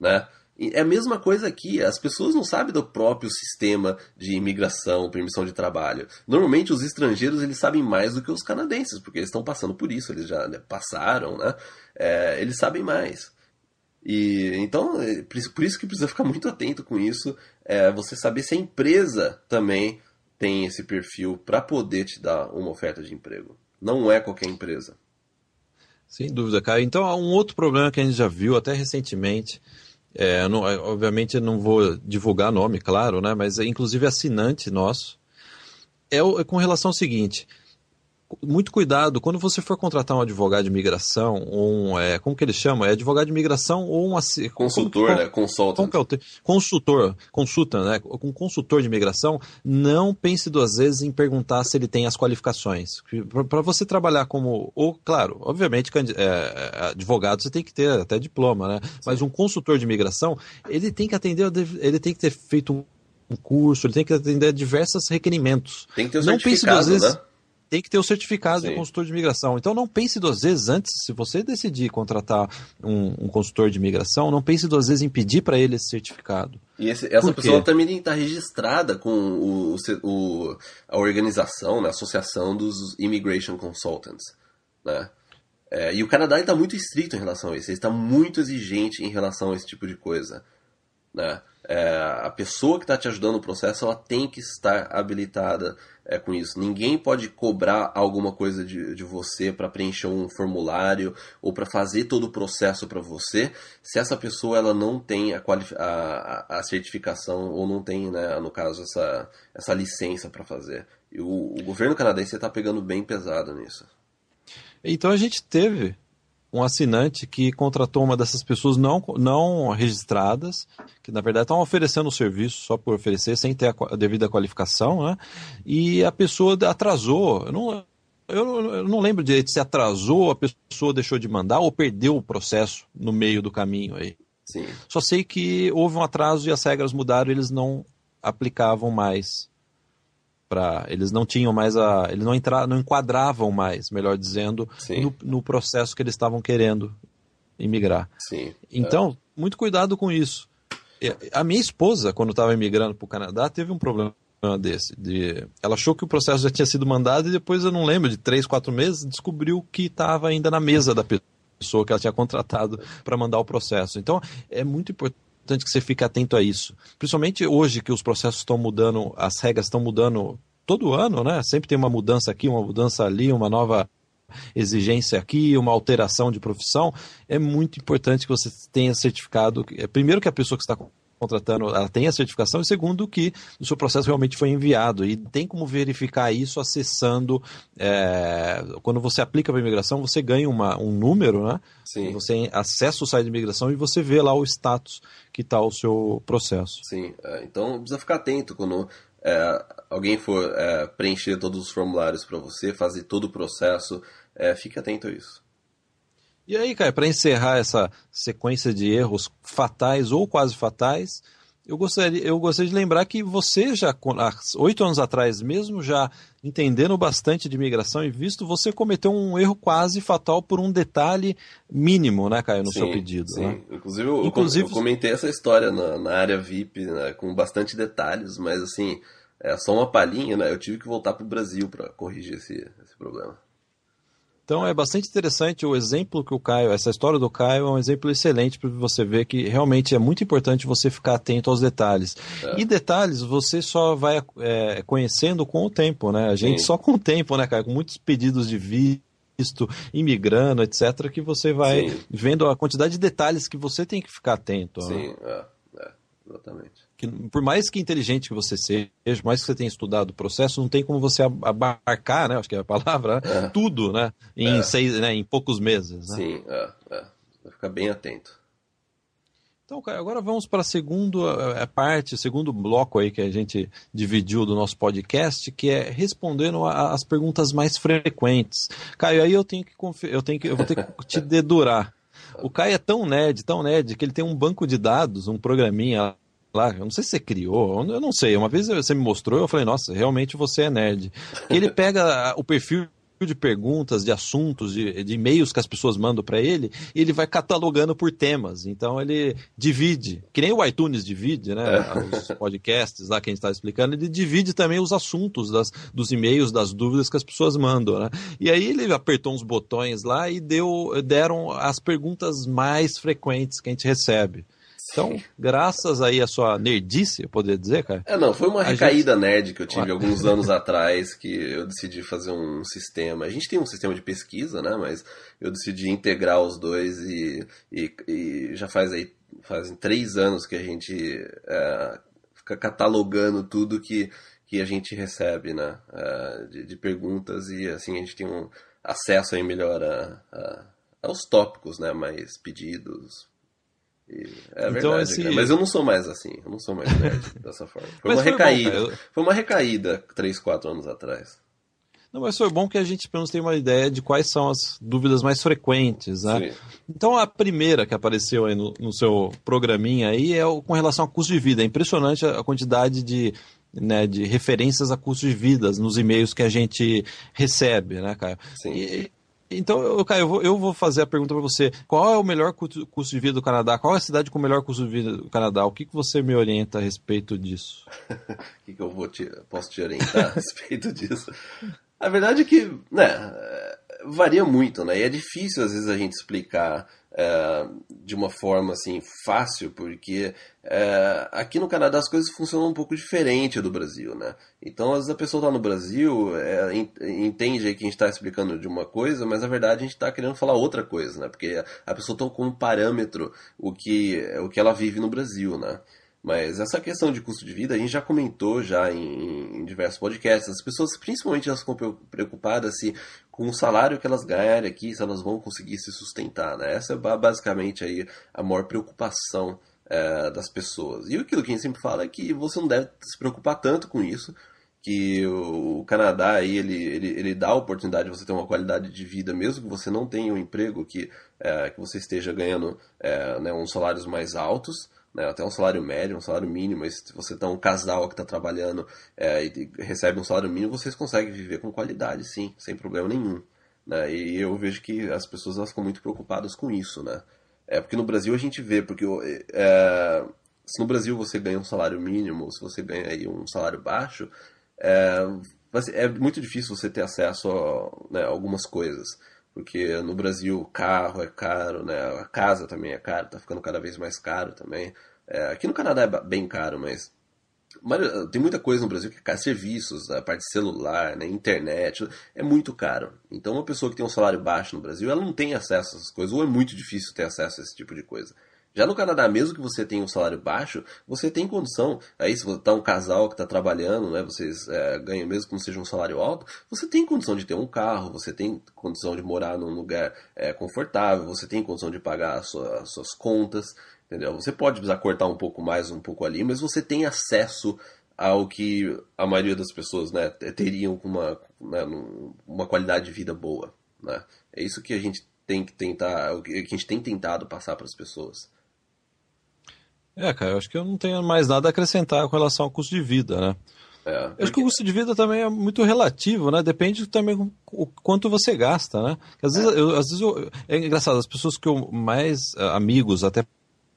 né? É a mesma coisa aqui, as pessoas não sabem do próprio sistema de imigração, permissão de trabalho. Normalmente os estrangeiros eles sabem mais do que os canadenses, porque eles estão passando por isso, eles já né, passaram, né? É, eles sabem mais. E então, é, por isso que precisa ficar muito atento com isso, é, você saber se a empresa também tem esse perfil para poder te dar uma oferta de emprego. Não é qualquer empresa. Sem dúvida, cara. Então, há um outro problema que a gente já viu até recentemente. É, não, obviamente, não vou divulgar nome, claro, né? Mas é, inclusive assinante nosso. É, é com relação ao seguinte: muito cuidado quando você for contratar um advogado de imigração, ou um, é, como que ele chama? É advogado de imigração ou um consultor, como, né? Consultant. Como é consultor, consulta, né? Um consultor de imigração, não pense duas vezes em perguntar se ele tem as qualificações. Para você trabalhar como, ou claro, obviamente, é, é, advogado você tem que ter até diploma, né? Sim. Mas um consultor de imigração, ele tem que atender, ele tem que ter feito um um curso, ele tem que atender diversos requerimentos. Tem que ter o não pense duas vezes, né? Tem que ter o certificado Sim. de consultor de imigração. Então não pense duas vezes antes, se você decidir contratar um, um consultor de imigração, não pense duas vezes em pedir para ele esse certificado. E esse, essa pessoa também tem que estar registrada com o, o, a organização, né, a Associação dos Immigration Consultants. Né? É, e o Canadá está muito estrito em relação a isso, ele está muito exigente em relação a esse tipo de coisa. Né? É, a pessoa que está te ajudando no processo ela tem que estar habilitada é, com isso. Ninguém pode cobrar alguma coisa de, de você para preencher um formulário ou para fazer todo o processo para você se essa pessoa ela não tem a, a, a certificação ou não tem, né, no caso, essa, essa licença para fazer. E o, o governo canadense está pegando bem pesado nisso. Então a gente teve um assinante que contratou uma dessas pessoas não, não registradas, que na verdade estão oferecendo o serviço só por oferecer, sem ter a, a devida qualificação, né? E a pessoa atrasou. Eu não, eu, eu não lembro direito se atrasou, a pessoa deixou de mandar ou perdeu o processo no meio do caminho aí. Sim. Só sei que houve um atraso e as regras mudaram, eles não aplicavam mais para eles não tinham mais a eles não entra, não enquadravam mais melhor dizendo no, no, processo que eles estavam querendo imigrar. Sim, então é. muito cuidado com isso. A minha esposa quando estava imigrando para o Canadá teve um problema desse de ela achou que o processo já tinha sido mandado e depois eu não lembro de três quatro meses descobriu que estava ainda na mesa da pessoa que ela tinha contratado para mandar o processo. Então é muito importante importante que você fique atento a isso. Principalmente hoje que os processos estão mudando, as regras estão mudando todo ano, né? Sempre tem uma mudança aqui, uma mudança ali, uma nova exigência aqui, uma alteração de profissão. É muito importante que você tenha certificado. Primeiro que a pessoa que está contratando ela tem a certificação, e segundo, que o seu processo realmente foi enviado. E tem como verificar isso acessando. É, quando você aplica para imigração, você ganha uma, um número, né? Sim. Você acessa o site de imigração e você vê lá o status que está o seu processo. Sim, é, então precisa ficar atento quando é, alguém for é, preencher todos os formulários para você, fazer todo o processo, é, fique atento a isso. E aí, cara, para encerrar essa sequência de erros fatais ou quase fatais, eu gostaria, eu gostaria de lembrar que você já, há oito anos atrás, mesmo já entendendo bastante de imigração e visto, você cometeu um erro quase fatal por um detalhe mínimo, né, Caio, no sim, seu pedido. Sim, né? inclusive, eu, Inclusive eu comentei essa história na, na área VIP, né, com bastante detalhes, mas assim, é só uma palhinha, né? Eu tive que voltar para o Brasil para corrigir esse, esse problema. Então é bastante interessante o exemplo que o Caio, essa história do Caio é um exemplo excelente para você ver que realmente é muito importante você ficar atento aos detalhes. É. E detalhes você só vai é, conhecendo com o tempo, né? A gente Sim. só com o tempo, né, Caio? Com muitos pedidos de visto, imigrando, etc., que você vai Sim. vendo a quantidade de detalhes que você tem que ficar atento. Sim, né? é, é, exatamente que por mais que inteligente que você seja, por mais que você tenha estudado o processo, não tem como você abarcar, né? Acho que é a palavra, é. tudo, né? Em, é. seis, né? em poucos meses. Né? Sim, é, é. Vai ficar bem atento. Então, Caio, agora vamos para a segunda parte, o segundo bloco aí que a gente dividiu do nosso podcast, que é respondendo às perguntas mais frequentes. Caio, aí eu tenho que eu tenho que eu vou ter que te dedurar. O Caio é tão nerd, tão nerd, que ele tem um banco de dados, um programinha lá, eu não sei se você criou, eu não sei. Uma vez você me mostrou, eu falei, nossa, realmente você é nerd. Ele pega o perfil de perguntas, de assuntos, de, de e-mails que as pessoas mandam para ele, e ele vai catalogando por temas. Então ele divide, que nem o iTunes divide, né? É. Os podcasts lá que a gente está explicando, ele divide também os assuntos das, dos e-mails, das dúvidas que as pessoas mandam, né? E aí ele apertou uns botões lá e deu, deram as perguntas mais frequentes que a gente recebe. Então, graças aí à sua nerdice, eu poderia dizer, cara. É, não, foi uma recaída gente... nerd que eu tive alguns anos atrás que eu decidi fazer um sistema. A gente tem um sistema de pesquisa, né? Mas eu decidi integrar os dois e, e, e já faz aí fazem três anos que a gente é, fica catalogando tudo que que a gente recebe, né? Uh, de, de, perguntas e assim a gente tem um acesso aí melhor a, a, aos tópicos, né? Mais pedidos. E é então, verdade, esse... mas eu não sou mais assim, eu não sou mais nerd dessa forma. Foi mas uma foi recaída. Bom. Foi uma recaída 3, 4 anos atrás. Não, mas foi bom que a gente pelo menos tem uma ideia de quais são as dúvidas mais frequentes, né? Sim. Então a primeira que apareceu aí no, no seu programinha aí é o, com relação ao custo de vida. É impressionante a quantidade de né, de referências a custos de vidas nos e-mails que a gente recebe, né, Caio? Sim. E, então, eu, Caio, eu vou, eu vou fazer a pergunta para você. Qual é o melhor custo, de vida do Canadá? Qual é a cidade com o melhor custo de vida do Canadá? O que, que você me orienta a respeito disso? O que, que eu vou te, posso te orientar a respeito disso? A verdade é que, né, varia muito, né? E é difícil às vezes a gente explicar é, de uma forma assim fácil, porque é, aqui no Canadá as coisas funcionam um pouco diferente do Brasil, né? Então às vezes a pessoa está no Brasil, é, entende que a gente está explicando de uma coisa, mas na verdade a gente está querendo falar outra coisa, né? Porque a pessoa está como parâmetro o que, o que ela vive no Brasil, né? Mas essa questão de custo de vida a gente já comentou já em, em diversos podcasts. As pessoas, principalmente, elas ficam preocupadas se com o salário que elas ganharem aqui, se elas vão conseguir se sustentar. Né? Essa é basicamente aí a maior preocupação é, das pessoas. E aquilo que a gente sempre fala é que você não deve se preocupar tanto com isso, que o Canadá aí, ele, ele, ele dá a oportunidade de você ter uma qualidade de vida, mesmo que você não tenha um emprego que, é, que você esteja ganhando é, né, uns salários mais altos né, até um salário médio, um salário mínimo, mas se você está um casal que está trabalhando é, e recebe um salário mínimo, vocês conseguem viver com qualidade, sim, sem problema nenhum. Né? E eu vejo que as pessoas elas ficam muito preocupadas com isso, né? É porque no Brasil a gente vê, porque é, se no Brasil você ganha um salário mínimo, se você ganha aí um salário baixo, é, é muito difícil você ter acesso a né, algumas coisas porque no Brasil o carro é caro, né? A casa também é caro, tá ficando cada vez mais caro também. É, aqui no Canadá é bem caro, mas, tem muita coisa no Brasil que é caro. Serviços, a parte celular, né? internet, é muito caro. Então uma pessoa que tem um salário baixo no Brasil, ela não tem acesso a essas coisas, ou é muito difícil ter acesso a esse tipo de coisa. Já no Canadá, mesmo que você tenha um salário baixo, você tem condição. Aí, se você tá um casal que está trabalhando, né, vocês é, ganham mesmo que não seja um salário alto, você tem condição de ter um carro, você tem condição de morar num lugar é, confortável, você tem condição de pagar as suas, as suas contas, entendeu? Você pode precisar cortar um pouco mais, um pouco ali, mas você tem acesso ao que a maioria das pessoas né, teriam com uma, né, uma qualidade de vida boa. Né? É isso que a gente tem que tentar, o que a gente tem tentado passar para as pessoas. É, cara, eu acho que eu não tenho mais nada a acrescentar com relação ao custo de vida, né? É, porque... Eu acho que o custo de vida também é muito relativo, né? Depende também o quanto você gasta, né? Às vezes, é. eu, às vezes eu, é engraçado, as pessoas que eu mais, eh, amigos até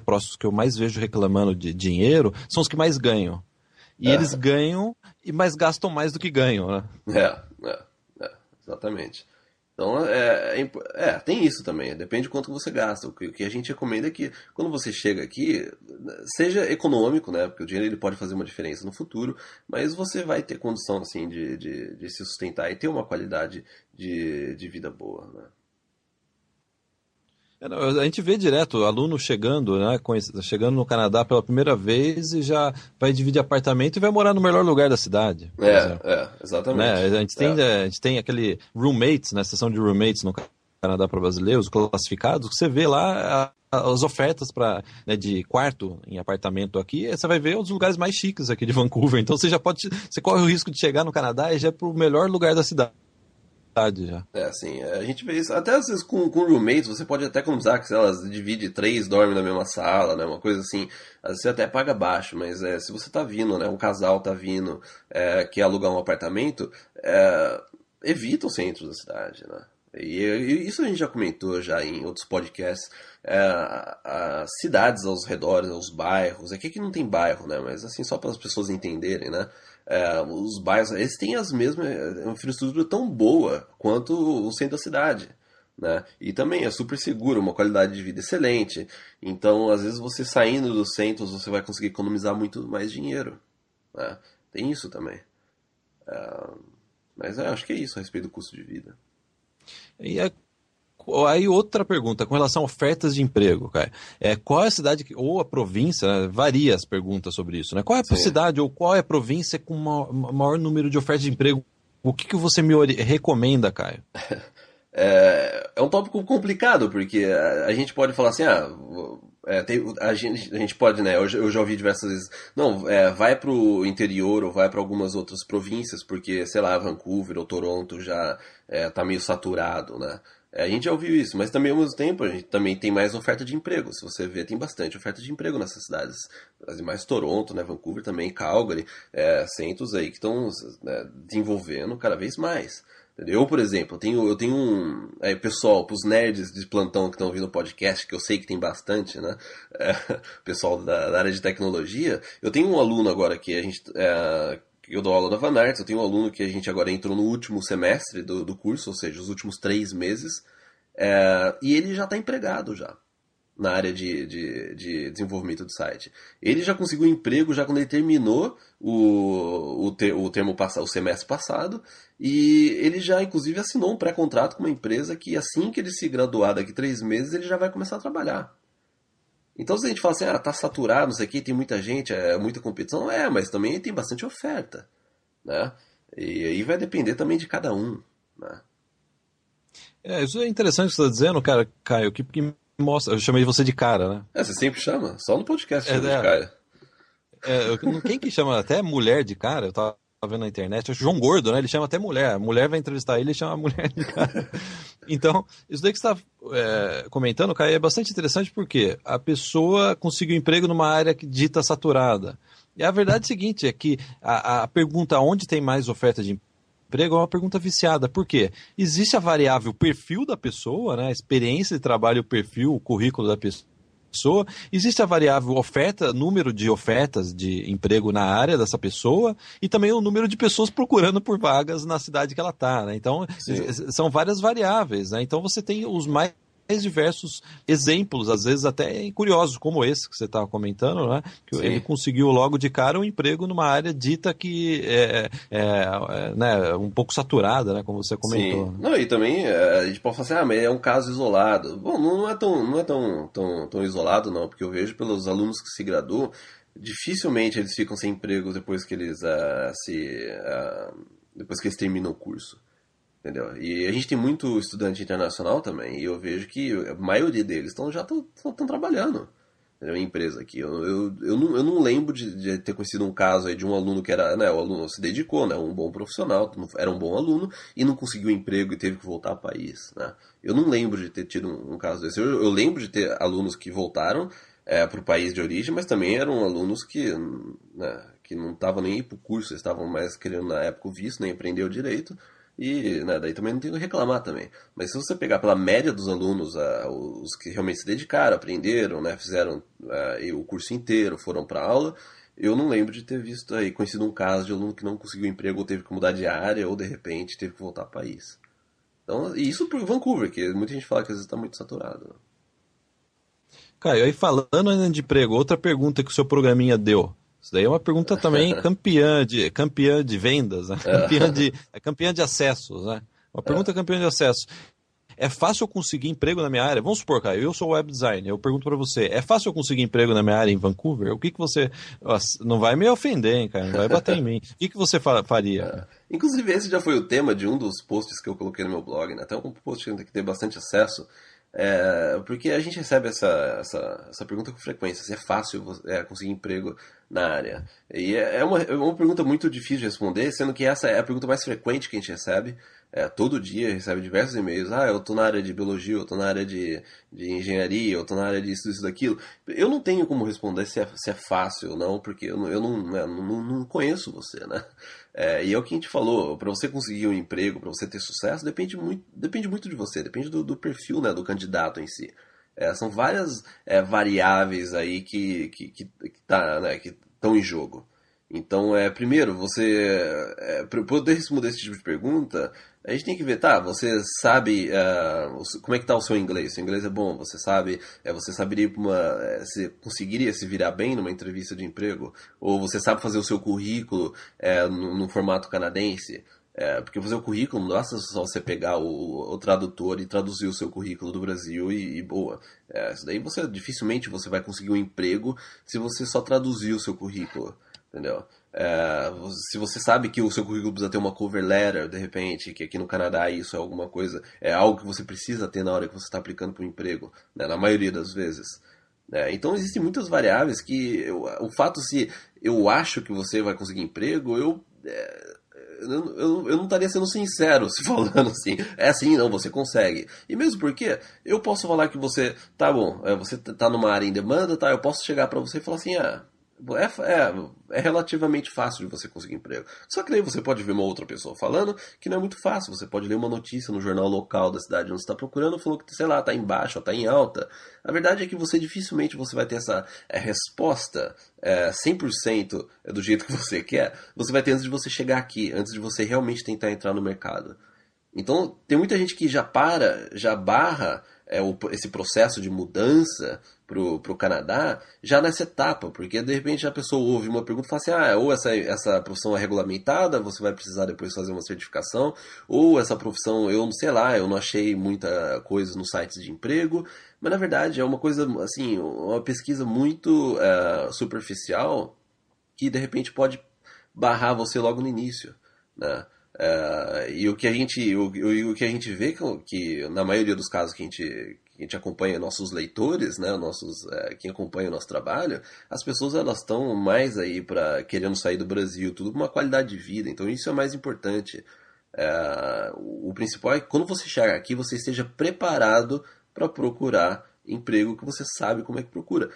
próximos que eu mais vejo reclamando de dinheiro, são os que mais ganham. E é. eles ganham, e mais gastam mais do que ganham, né? É, é, é exatamente. Então, é, é, é, tem isso também, depende de quanto você gasta. O que, o que, a gente recomenda é que quando você chega aqui, seja econômico, né? Porque o dinheiro ele pode fazer uma diferença no futuro, mas você vai ter condição assim, de, de, de se sustentar e ter uma qualidade de, de vida boa. Né? É, a gente vê direto aluno chegando, né, chegando no Canadá pela primeira vez e já vai dividir apartamento e vai morar no melhor lugar da cidade. É, é, exatamente. Né? A, gente tem, é. a gente tem aquele roommates, né, sessão de roommates no Canadá para brasileiros, classificados, que você vê lá as ofertas para né, de quarto em apartamento aqui, você vai ver um dos lugares mais chiques aqui de Vancouver. Então você já pode, você corre o risco de chegar no Canadá e já é para o melhor lugar da cidade já. É, assim, a gente vê isso. Até às vezes com, com roommates, você pode até economizar, que elas divide três, dorme na mesma sala, né? Uma coisa assim. Às vezes você até paga baixo, mas é, se você tá vindo, né? Um casal tá vindo, é, quer alugar um apartamento, é, evita o centro da cidade, né? E, e, isso a gente já comentou já em outros podcasts. É, as cidades aos redores, os bairros. Aqui que não tem bairro, né? Mas assim, só para as pessoas entenderem, né? É, os bairros, eles têm as mesmas é, uma infraestrutura tão boa quanto o centro da cidade. Né? E também é super seguro, uma qualidade de vida excelente. Então, às vezes, você saindo dos centros, você vai conseguir economizar muito mais dinheiro. Né? Tem isso também. É, mas é, acho que é isso a respeito do custo de vida. E é Aí outra pergunta, com relação a ofertas de emprego, cara. É, qual é a cidade, que, ou a província, né, varia as perguntas sobre isso, né? Qual é a Sim. cidade ou qual é a província com o maior número de ofertas de emprego? O que, que você me recomenda, Caio? É, é um tópico complicado, porque a, a gente pode falar assim, ah, é, tem, a, gente, a gente pode, né? Eu, eu já ouvi diversas vezes. Não, é, vai pro interior ou vai para algumas outras províncias, porque, sei lá, Vancouver ou Toronto já é, tá meio saturado, né? É, a gente já ouviu isso, mas também ao mesmo tempo a gente também tem mais oferta de emprego. Se você vê, tem bastante oferta de emprego nessas cidades. As mais Toronto, né, Vancouver também, Calgary, é, centros aí que estão né, desenvolvendo cada vez mais. Eu, por exemplo, eu tenho, eu tenho um. É, pessoal, pros nerds de plantão que estão ouvindo o podcast, que eu sei que tem bastante, né? É, pessoal da, da, área de tecnologia, eu tenho um aluno agora que a gente. É, eu dou aula da Van Arts, eu tenho um aluno que a gente agora entrou no último semestre do, do curso, ou seja, os últimos três meses, é, e ele já está empregado já na área de, de, de, desenvolvimento do site. Ele já conseguiu um emprego já quando ele terminou o, o, ter, o termo o semestre passado e ele já inclusive assinou um pré-contrato com uma empresa que assim que ele se graduar daqui três meses ele já vai começar a trabalhar. Então se a gente fala assim, ah, tá saturado, não sei o que, tem muita gente, é muita competição, é, mas também tem bastante oferta, né? E aí vai depender também de cada um, né? É, isso é interessante que você está dizendo, cara, Caio, que, que mostra. Eu chamei você de cara, né? É, você sempre chama, só no podcast chama é, de cara. É, quem que chama até mulher de cara? Eu tava vendo na internet, acho João Gordo, né? Ele chama até mulher. A mulher vai entrevistar ele, ele chama a mulher de cara. Então, isso daí que você está é, comentando, Caio, é bastante interessante porque a pessoa conseguiu emprego numa área que dita saturada. E a verdade é a seguinte, é que a, a pergunta onde tem mais oferta de emprego é uma pergunta viciada. Por quê? Existe a variável perfil da pessoa, né? A experiência de trabalho, o perfil, o currículo da pessoa. Existe a variável oferta, número de ofertas de emprego na área dessa pessoa e também o número de pessoas procurando por vagas na cidade que ela está. Né? Então, Sim. são várias variáveis. Né? Então, você tem os mais diversos exemplos, às vezes até curiosos, como esse que você estava comentando, né? Que Sim. ele conseguiu logo de cara um emprego numa área dita que é, é, é né, um pouco saturada, né? Como você comentou. Sim. Não, e também é, a gente pode falar assim, ah, mas é um caso isolado. Bom, não é tão, não é tão, tão, tão isolado, não, porque eu vejo pelos alunos que se graduam, dificilmente eles ficam sem emprego depois que eles uh, se. Uh, depois que eles terminam o curso. Entendeu? E a gente tem muito estudante internacional também, e eu vejo que a maioria deles tão, já estão trabalhando em empresa aqui. Eu, eu, eu, não, eu não lembro de, de, ter conhecido um caso aí de um aluno que era, né, o aluno se dedicou, né, um bom profissional, era um bom aluno e não conseguiu emprego e teve que voltar ao país, né? Eu não lembro de ter tido um, um caso desse. Eu, eu, lembro de ter alunos que voltaram é, para o país de origem, mas também eram alunos que, né, que não estavam nem para o curso, estavam mais querendo na época o visto, nem aprender o direito, e né, daí também não tem que reclamar também. Mas se você pegar pela média dos alunos, uh, os que realmente se dedicaram, aprenderam, né, fizeram uh, o curso inteiro, foram para aula, eu não lembro de ter visto aí, conhecido um caso de aluno que não conseguiu emprego ou teve que mudar de área ou de repente teve que voltar ao país. Então, e isso por Vancouver, que muita gente fala que às vezes está muito saturado. Caio, aí falando ainda de emprego, outra pergunta que o seu programinha deu. Isso daí é uma pergunta também campeã de, campeã de vendas, né? campeã, de, é campeã de acessos. Né? Uma pergunta campeã de acessos. É fácil eu conseguir emprego na minha área? Vamos supor, Caio, eu sou web designer, eu pergunto para você, é fácil eu conseguir emprego na minha área em Vancouver? O que, que você. Não vai me ofender, hein, cara? Não vai bater em mim. O que, que você faria? É. Inclusive, esse já foi o tema de um dos posts que eu coloquei no meu blog, né? Até um post que tem bastante acesso. É, porque a gente recebe essa, essa, essa pergunta com frequência, se é fácil é, conseguir emprego na área. E é, é uma, é uma pergunta muito difícil de responder, sendo que essa é a pergunta mais frequente que a gente recebe. É, todo dia recebe diversos e-mails. Ah, eu tô na área de biologia, eu tô na área de, de engenharia, eu tô na área de isso, daquilo. Eu não tenho como responder se é, se é fácil ou não, porque eu, eu não, né, não, não conheço você, né? É, e é o que a gente falou, para você conseguir um emprego, para você ter sucesso, depende muito, depende muito de você, depende do, do perfil né, do candidato em si. É, são várias é, variáveis aí que que, que, que, tá, né, que estão em jogo. Então, é, primeiro, você. É, para poder responder esse tipo de pergunta, a gente tem que ver, tá, você sabe uh, como é que tá o seu inglês? Seu inglês é bom, você sabe, é, você saberia uma, você conseguiria se virar bem numa entrevista de emprego? Ou você sabe fazer o seu currículo é, no, no, formato canadense? É, porque fazer o currículo não é só você pegar o, o, tradutor e traduzir o seu currículo do Brasil e, e boa. É, isso daí você dificilmente você vai conseguir um emprego se você só traduzir o seu currículo, entendeu? É, se você sabe que o seu currículo precisa ter uma cover letter, de repente, que aqui no Canadá isso é alguma coisa, é algo que você precisa ter na hora que você está aplicando para um emprego, né, na maioria das vezes. É, então existem muitas variáveis que eu, o fato se eu acho que você vai conseguir emprego, eu, é, eu, eu, eu, não estaria sendo sincero se falando assim, é assim, não, você consegue. E mesmo porque eu posso falar que você, tá bom, é, você tá numa área em demanda, tá, eu posso chegar para você e falar assim, ah, é, é, é, relativamente fácil de você conseguir emprego. Só que daí você pode ver uma outra pessoa falando que não é muito fácil. Você pode ler uma notícia no jornal local da cidade onde está procurando, falou que, sei lá, está em baixa está em alta. A verdade é que você dificilmente você vai ter essa é, resposta é, 100% do jeito que você quer. Você vai ter antes de você chegar aqui, antes de você realmente tentar entrar no mercado. Então, tem muita gente que já para, já barra é, o, esse processo de mudança pro, pro Canadá já nessa etapa, porque de repente a pessoa ouve uma pergunta e fala assim, ah, ou essa, essa profissão é regulamentada, você vai precisar depois fazer uma certificação, ou essa profissão, eu não sei lá, eu não achei muita coisa nos sites de emprego, mas na verdade é uma coisa, assim, uma pesquisa muito uh, superficial que de repente pode barrar você logo no início, né? Uh, e o que a gente o, o, que a gente vê que, que, na maioria dos casos que a gente, que a gente acompanha nossos leitores né nossos uh, quem acompanha o nosso trabalho as pessoas elas estão mais aí para querendo sair do Brasil tudo com uma qualidade de vida. Então isso é mais importante. Uh, o principal é que quando você chegar aqui você esteja preparado para procurar emprego que você sabe como é que procura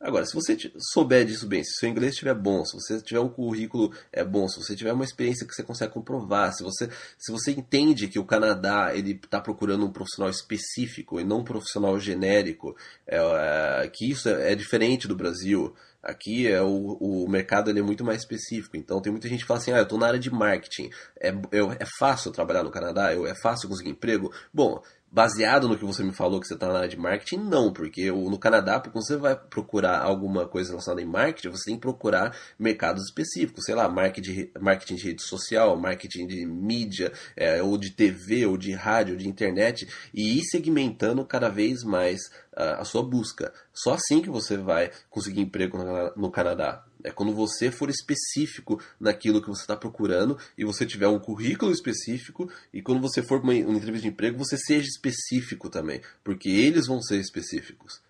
Agora, se você souber disso bem, se seu inglês estiver bom, se você tiver um currículo é bom, se você tiver uma experiência que você consegue comprovar, se você, se você entende que o Canadá ele está procurando um profissional específico e não um profissional genérico, é, é, que isso é, é, diferente do Brasil. Aqui é o, o mercado ele é muito mais específico. Então tem muita gente que fala assim, ah, eu estou na área de marketing. É, eu, é fácil trabalhar no Canadá? Eu, é fácil conseguir emprego? Bom, baseado no que você me falou que você está na área de marketing, não, porque no Canadá, quando você vai procurar alguma coisa relacionada em marketing, você tem que procurar mercados específicos, sei lá, marketing, marketing de rede social, marketing de mídia, é, ou de TV, ou de rádio, ou de internet, e ir segmentando cada vez mais a, sua busca. Só assim que você vai conseguir emprego no, Canadá. É quando você for específico naquilo que você está procurando e você tiver um currículo específico e quando você for uma, uma entrevista de emprego você seja específico também, porque eles vão ser específicos.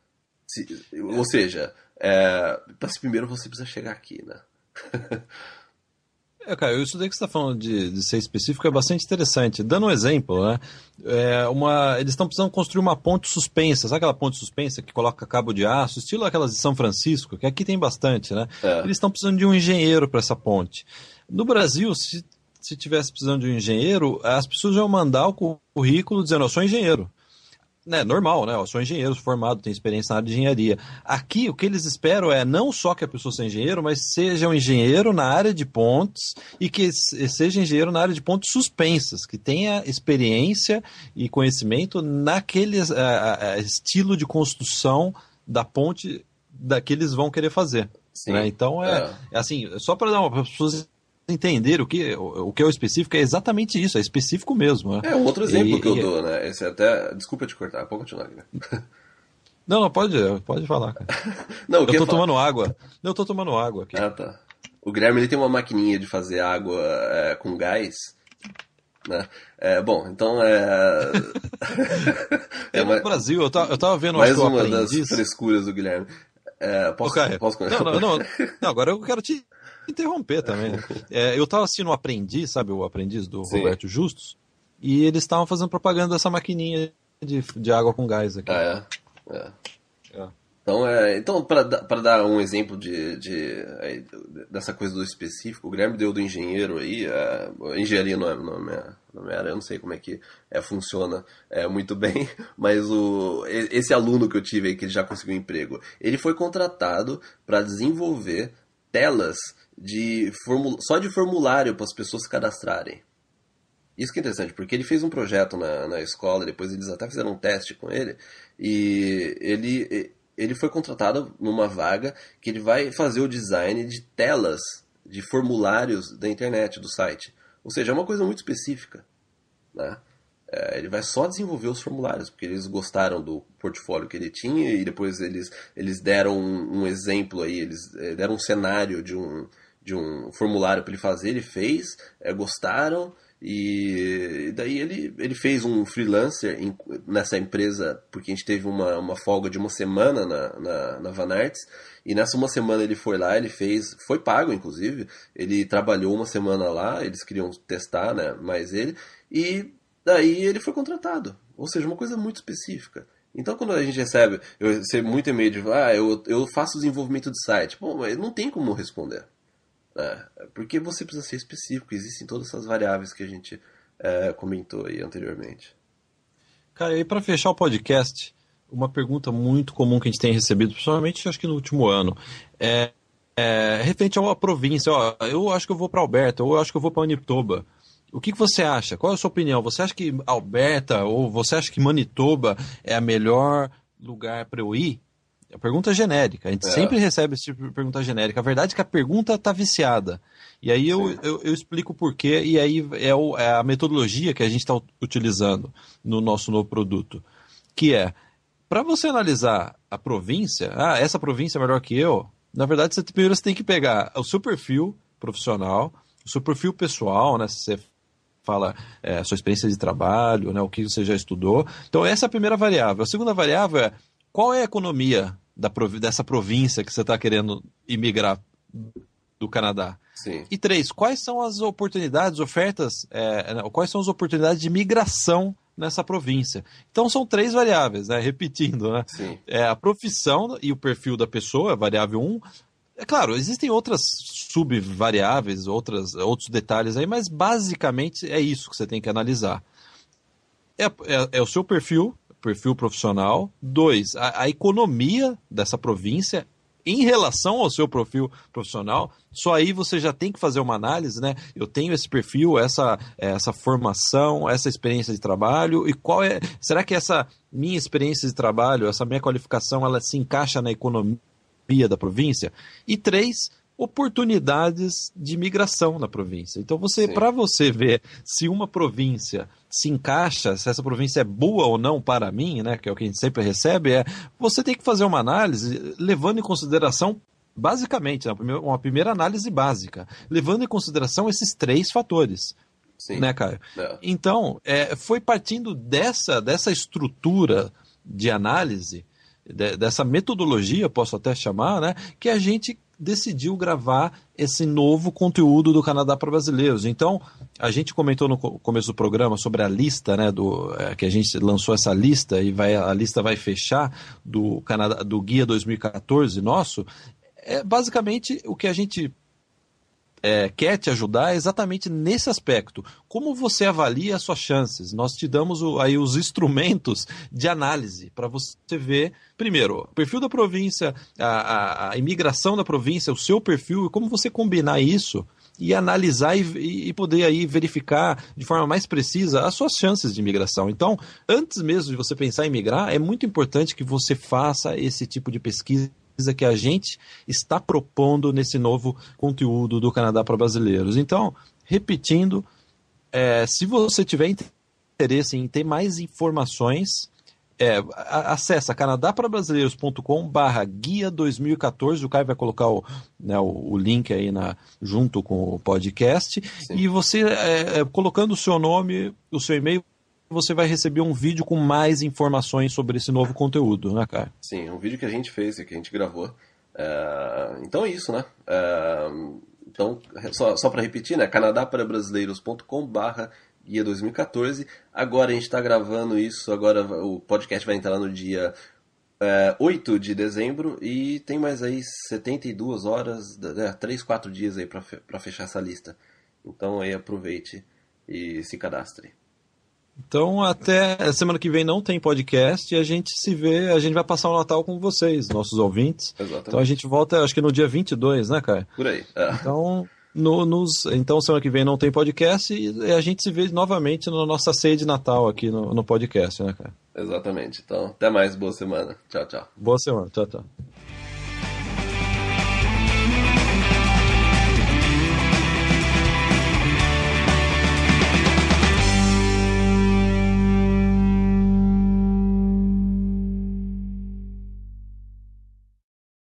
Se, ou seja, é, primeiro você precisa chegar aqui, né? É, cara, isso daí que você está falando de, de, ser específico é bastante interessante. Dando um exemplo, né? É uma, eles estão precisando construir uma ponte suspensa. Sabe aquela ponte suspensa que coloca cabo de aço, estilo aquelas de São Francisco, que aqui tem bastante, né? É. Eles estão precisando de um engenheiro para essa ponte. No Brasil, se, se tivesse precisando de um engenheiro, as pessoas iam mandar o currículo dizendo: Eu sou engenheiro né, normal, né? Eu sou engenheiro formado, tenho experiência na área de engenharia. Aqui, o que eles esperam é não só que a pessoa seja engenheiro, mas seja um engenheiro na área de pontes e que seja engenheiro na área de pontes suspensas, que tenha experiência e conhecimento naquele estilo de construção da ponte da que eles vão querer fazer. Né? Então, é, é. é assim, só para dar uma para as pessoas entender o que, o, que é o específico é exatamente isso, é específico mesmo. Né? É um outro exemplo e, que eu e... dou, né? Esse é até. Desculpa te cortar, pode continuar né? Não, não, pode, pode falar, cara. não, eu tô falar... tomando água. Não, eu tô tomando água aqui. Ah, tá. O Guilherme ele tem uma maquininha de fazer água é, com gás. Né? É, bom, então é. é uma... No Brasil, eu tava, eu tava vendo Mais uma das frescuras do Guilherme. É, posso, posso... Não, não, não, não, agora eu quero te interromper também. Né? É, eu estava assistindo o Aprendiz, sabe o Aprendiz do Sim. Roberto Justus? E eles estavam fazendo propaganda dessa maquininha de, de água com gás aqui. Ah, é? é. é. Então, é, então para dar um exemplo de, de, dessa coisa do específico, o Guilherme deu do engenheiro aí, a engenharia não é, não, é minha, não é área, eu não sei como é que é, funciona é, muito bem, mas o, esse aluno que eu tive aí, que ele já conseguiu um emprego, ele foi contratado para desenvolver telas de só de formulário para as pessoas se cadastrarem. Isso que é interessante, porque ele fez um projeto na, na escola, depois eles até fizeram um teste com ele, e ele, ele foi contratado numa vaga que ele vai fazer o design de telas de formulários da internet, do site. Ou seja, é uma coisa muito específica. Né? É, ele vai só desenvolver os formulários, porque eles gostaram do portfólio que ele tinha e depois eles, eles deram um, um exemplo aí, eles é, deram um cenário de um, de um formulário para ele fazer, ele fez, é, gostaram e daí ele, ele fez um freelancer em, nessa empresa, porque a gente teve uma, uma folga de uma semana na, na, na Van Arts, e nessa uma semana ele foi lá, ele fez, foi pago inclusive, ele trabalhou uma semana lá, eles queriam testar, né, mais ele, e Daí ele foi contratado. Ou seja, uma coisa muito específica. Então, quando a gente recebe, eu recebo muito e-mail de, ah, eu, eu faço desenvolvimento de site. Bom, mas não tem como responder. Né? Porque você precisa ser específico. Existem todas essas variáveis que a gente é, comentou aí anteriormente. Cara, e para fechar o podcast, uma pergunta muito comum que a gente tem recebido, principalmente acho que no último ano, é, é referente a uma província. Ó, eu acho que eu vou para Alberta, ou eu acho que eu vou para Manitoba. O que, que, você acha? Qual é a sua opinião? Você acha que Alberta ou você acha que Manitoba é a melhor lugar para eu ir? A pergunta é genérica. A gente é. sempre recebe esse tipo de pergunta genérica. A verdade é que a pergunta está viciada. E aí eu, eu, eu, explico por quê, e aí é, o, é a metodologia que a gente está utilizando no nosso novo produto. Que é, para você analisar a província, ah, essa província é melhor que eu, na verdade, você, primeiro você tem que pegar o seu perfil profissional, o seu perfil pessoal, né? Se você fala é, a sua experiência de trabalho, né, o que você já estudou. Então, essa é a primeira variável. A segunda variável é qual é a economia da, dessa província que você está querendo imigrar do Canadá. Sim. E três, quais são as oportunidades, ofertas, é, quais são as oportunidades de migração nessa província. Então são três variáveis, né? Repetindo, né? Sim. É a profissão e o perfil da pessoa, variável 1, um, é claro, existem outras subvariáveis, outras, outros detalhes aí, mas basicamente é isso que você tem que analisar. É, é, é o seu perfil, perfil profissional. Dois, a, a, economia dessa província em relação ao seu perfil profissional. Só aí você já tem que fazer uma análise, né? Eu tenho esse perfil, essa, essa formação, essa experiência de trabalho e qual é? Será que essa minha experiência de trabalho, essa minha qualificação, ela se encaixa na economia? da província, e três, oportunidades de migração na província. Então você, para você ver se uma província se encaixa, se essa província é boa ou não para mim, né, que é o que a gente sempre recebe, é você tem que fazer uma análise levando em consideração basicamente, né, uma primeira análise básica, levando em consideração esses três fatores. Sim. Né, Caio? É. Então, é, foi partindo dessa, dessa estrutura de análise dessa metodologia, posso até chamar, né, que a gente decidiu gravar esse novo conteúdo do Canadá para brasileiros. Então, a gente comentou no começo do programa sobre a lista, né, do é, que a gente lançou essa lista e vai a lista vai fechar do Canadá do guia 2014 nosso. É basicamente o que a gente é, quer te ajudar exatamente nesse aspecto. Como você avalia as suas chances? Nós te damos o, aí os instrumentos de análise para você ver, primeiro, o perfil da província, a, a, a, imigração da província, o seu perfil e como você combinar isso e analisar e, e poder aí verificar de forma mais precisa as suas chances de imigração. Então, antes mesmo de você pensar em migrar, é muito importante que você faça esse tipo de pesquisa que a gente está propondo nesse novo conteúdo do Canadá para brasileiros. Então, repetindo, é, se você tiver interesse em ter mais informações, é, acessa canadaparabrasileiros.com barra guia 2014, o Caio vai colocar o, né, o, o, link aí na, junto com o podcast, Sim. e você, é, é colocando o seu nome, o seu e-mail, você vai receber um vídeo com mais informações sobre esse novo conteúdo, né, cara? Sim, um vídeo que a gente fez, que a gente gravou. É... Então é isso, né? É... Então, só, só para repetir, né? canadaparabrasileiros.com barra guia 2014. Agora a gente está gravando isso, agora o podcast vai entrar no dia é, 8 de dezembro e tem mais aí 72 horas, é, 3, 4 dias aí para fechar essa lista. Então aí aproveite e se cadastre. Então, até semana que vem não tem podcast e a gente se vê, a gente vai passar o Natal com vocês, nossos ouvintes. Exatamente. Então a gente volta, acho que no dia 22, né, cara? Por aí. É. Então, no, nos, então, semana que vem não tem podcast e a gente se vê novamente na nossa ceia de Natal aqui no, no podcast, né, cara? Exatamente. Então, até mais, boa semana. Tchau, tchau. Boa semana, tchau, tchau.